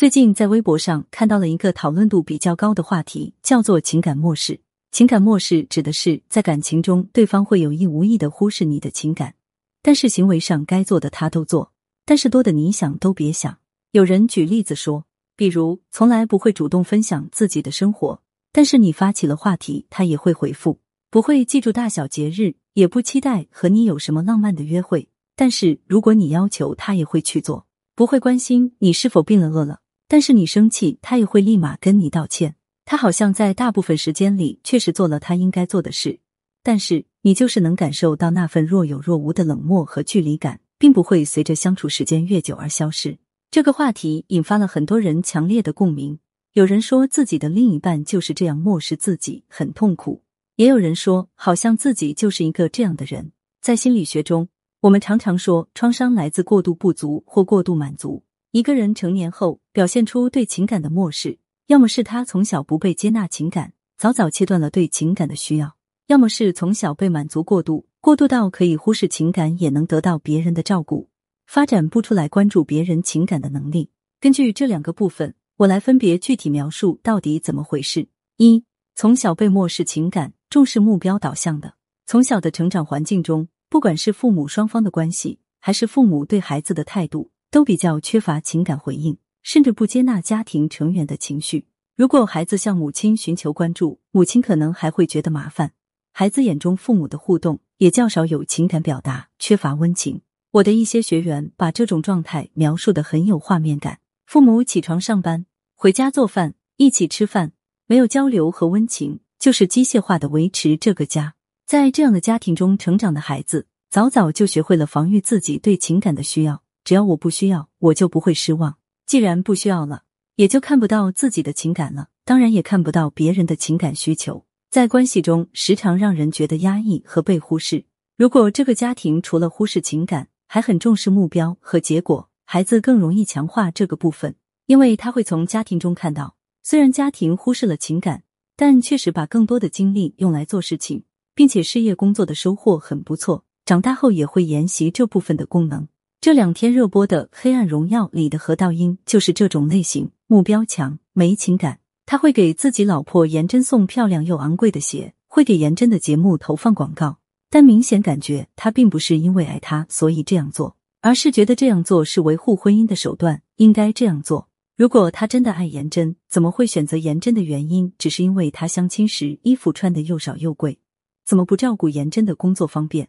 最近在微博上看到了一个讨论度比较高的话题，叫做情感漠视。情感漠视指的是在感情中，对方会有意无意的忽视你的情感，但是行为上该做的他都做，但是多的你想都别想。有人举例子说，比如从来不会主动分享自己的生活，但是你发起了话题，他也会回复；不会记住大小节日，也不期待和你有什么浪漫的约会，但是如果你要求，他也会去做；不会关心你是否病了饿了。但是你生气，他也会立马跟你道歉。他好像在大部分时间里确实做了他应该做的事，但是你就是能感受到那份若有若无的冷漠和距离感，并不会随着相处时间越久而消失。这个话题引发了很多人强烈的共鸣。有人说自己的另一半就是这样漠视自己，很痛苦；也有人说，好像自己就是一个这样的人。在心理学中，我们常常说，创伤来自过度不足或过度满足。一个人成年后表现出对情感的漠视，要么是他从小不被接纳情感，早早切断了对情感的需要；要么是从小被满足过度，过度到可以忽视情感也能得到别人的照顾，发展不出来关注别人情感的能力。根据这两个部分，我来分别具体描述到底怎么回事。一，从小被漠视情感，重视目标导向的，从小的成长环境中，不管是父母双方的关系，还是父母对孩子的态度。都比较缺乏情感回应，甚至不接纳家庭成员的情绪。如果孩子向母亲寻求关注，母亲可能还会觉得麻烦。孩子眼中父母的互动也较少有情感表达，缺乏温情。我的一些学员把这种状态描述的很有画面感：父母起床上班，回家做饭，一起吃饭，没有交流和温情，就是机械化的维持这个家。在这样的家庭中成长的孩子，早早就学会了防御自己对情感的需要。只要我不需要，我就不会失望。既然不需要了，也就看不到自己的情感了，当然也看不到别人的情感需求。在关系中，时常让人觉得压抑和被忽视。如果这个家庭除了忽视情感，还很重视目标和结果，孩子更容易强化这个部分，因为他会从家庭中看到，虽然家庭忽视了情感，但确实把更多的精力用来做事情，并且事业工作的收获很不错。长大后也会沿袭这部分的功能。这两天热播的《黑暗荣耀》里的何道英就是这种类型，目标强，没情感。他会给自己老婆颜真送漂亮又昂贵的鞋，会给颜真的节目投放广告，但明显感觉他并不是因为爱她所以这样做，而是觉得这样做是维护婚姻的手段，应该这样做。如果他真的爱颜真，怎么会选择颜真的原因只是因为他相亲时衣服穿的又少又贵？怎么不照顾颜真的工作方便？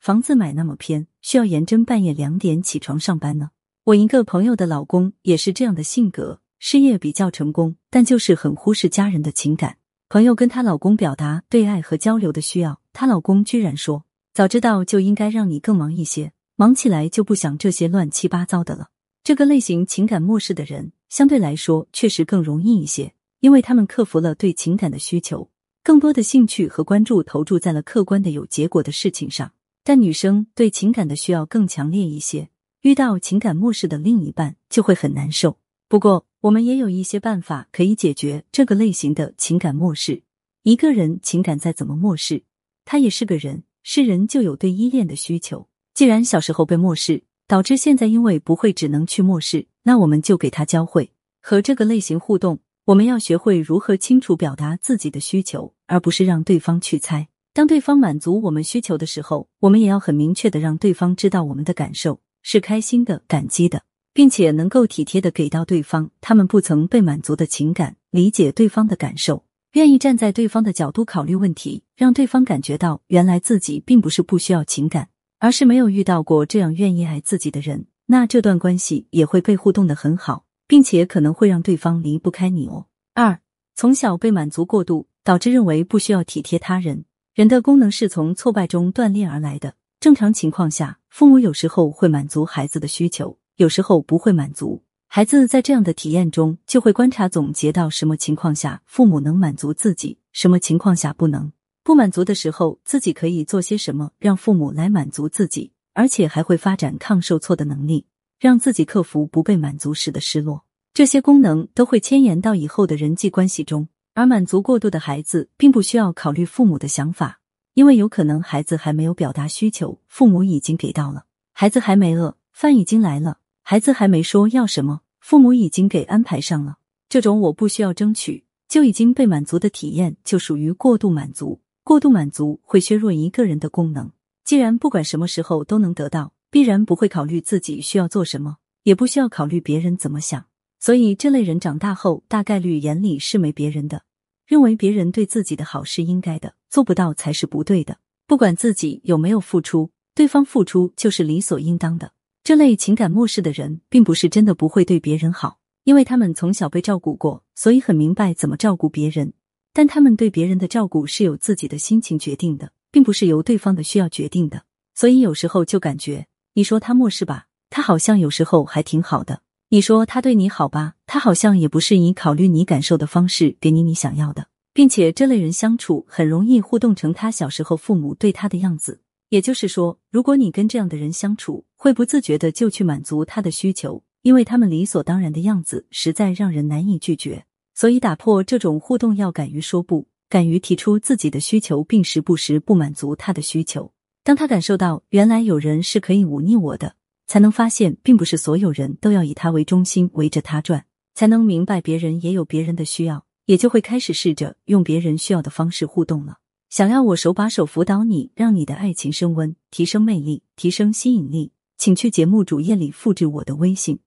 房子买那么偏，需要颜真半夜两点起床上班呢。我一个朋友的老公也是这样的性格，事业比较成功，但就是很忽视家人的情感。朋友跟她老公表达对爱和交流的需要，她老公居然说：“早知道就应该让你更忙一些，忙起来就不想这些乱七八糟的了。”这个类型情感漠视的人，相对来说确实更容易一些，因为他们克服了对情感的需求，更多的兴趣和关注投注在了客观的有结果的事情上。但女生对情感的需要更强烈一些，遇到情感漠视的另一半就会很难受。不过，我们也有一些办法可以解决这个类型的情感漠视。一个人情感再怎么漠视，他也是个人，是人就有对依恋的需求。既然小时候被漠视，导致现在因为不会只能去漠视，那我们就给他教会和这个类型互动。我们要学会如何清楚表达自己的需求，而不是让对方去猜。当对方满足我们需求的时候，我们也要很明确的让对方知道我们的感受是开心的、感激的，并且能够体贴的给到对方他们不曾被满足的情感，理解对方的感受，愿意站在对方的角度考虑问题，让对方感觉到原来自己并不是不需要情感，而是没有遇到过这样愿意爱自己的人，那这段关系也会被互动的很好，并且可能会让对方离不开你哦。二，从小被满足过度，导致认为不需要体贴他人。人的功能是从挫败中锻炼而来的。正常情况下，父母有时候会满足孩子的需求，有时候不会满足。孩子在这样的体验中，就会观察总结到什么情况下父母能满足自己，什么情况下不能。不满足的时候，自己可以做些什么让父母来满足自己，而且还会发展抗受挫的能力，让自己克服不被满足时的失落。这些功能都会牵延到以后的人际关系中。而满足过度的孩子，并不需要考虑父母的想法，因为有可能孩子还没有表达需求，父母已经给到了；孩子还没饿，饭已经来了；孩子还没说要什么，父母已经给安排上了。这种我不需要争取就已经被满足的体验，就属于过度满足。过度满足会削弱一个人的功能。既然不管什么时候都能得到，必然不会考虑自己需要做什么，也不需要考虑别人怎么想。所以，这类人长大后大概率眼里是没别人的，认为别人对自己的好是应该的，做不到才是不对的。不管自己有没有付出，对方付出就是理所应当的。这类情感漠视的人，并不是真的不会对别人好。因为他们从小被照顾过，所以很明白怎么照顾别人。但他们对别人的照顾是由自己的心情决定的，并不是由对方的需要决定的。所以有时候就感觉，你说他漠视吧，他好像有时候还挺好的；你说他对你好吧，他好像也不是以考虑你感受的方式给你你想要的。并且这类人相处很容易互动成他小时候父母对他的样子。也就是说，如果你跟这样的人相处，会不自觉的就去满足他的需求。因为他们理所当然的样子实在让人难以拒绝，所以打破这种互动要敢于说不，敢于提出自己的需求，并时不时不满足他的需求。当他感受到原来有人是可以忤逆我的，才能发现并不是所有人都要以他为中心围着他转，才能明白别人也有别人的需要，也就会开始试着用别人需要的方式互动了。想要我手把手辅导你，让你的爱情升温，提升魅力，提升吸引力，请去节目主页里复制我的微信。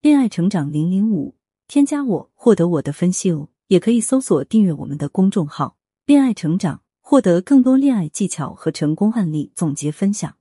恋爱成长零零五，添加我获得我的分析哦，也可以搜索订阅我们的公众号“恋爱成长”，获得更多恋爱技巧和成功案例总结分享。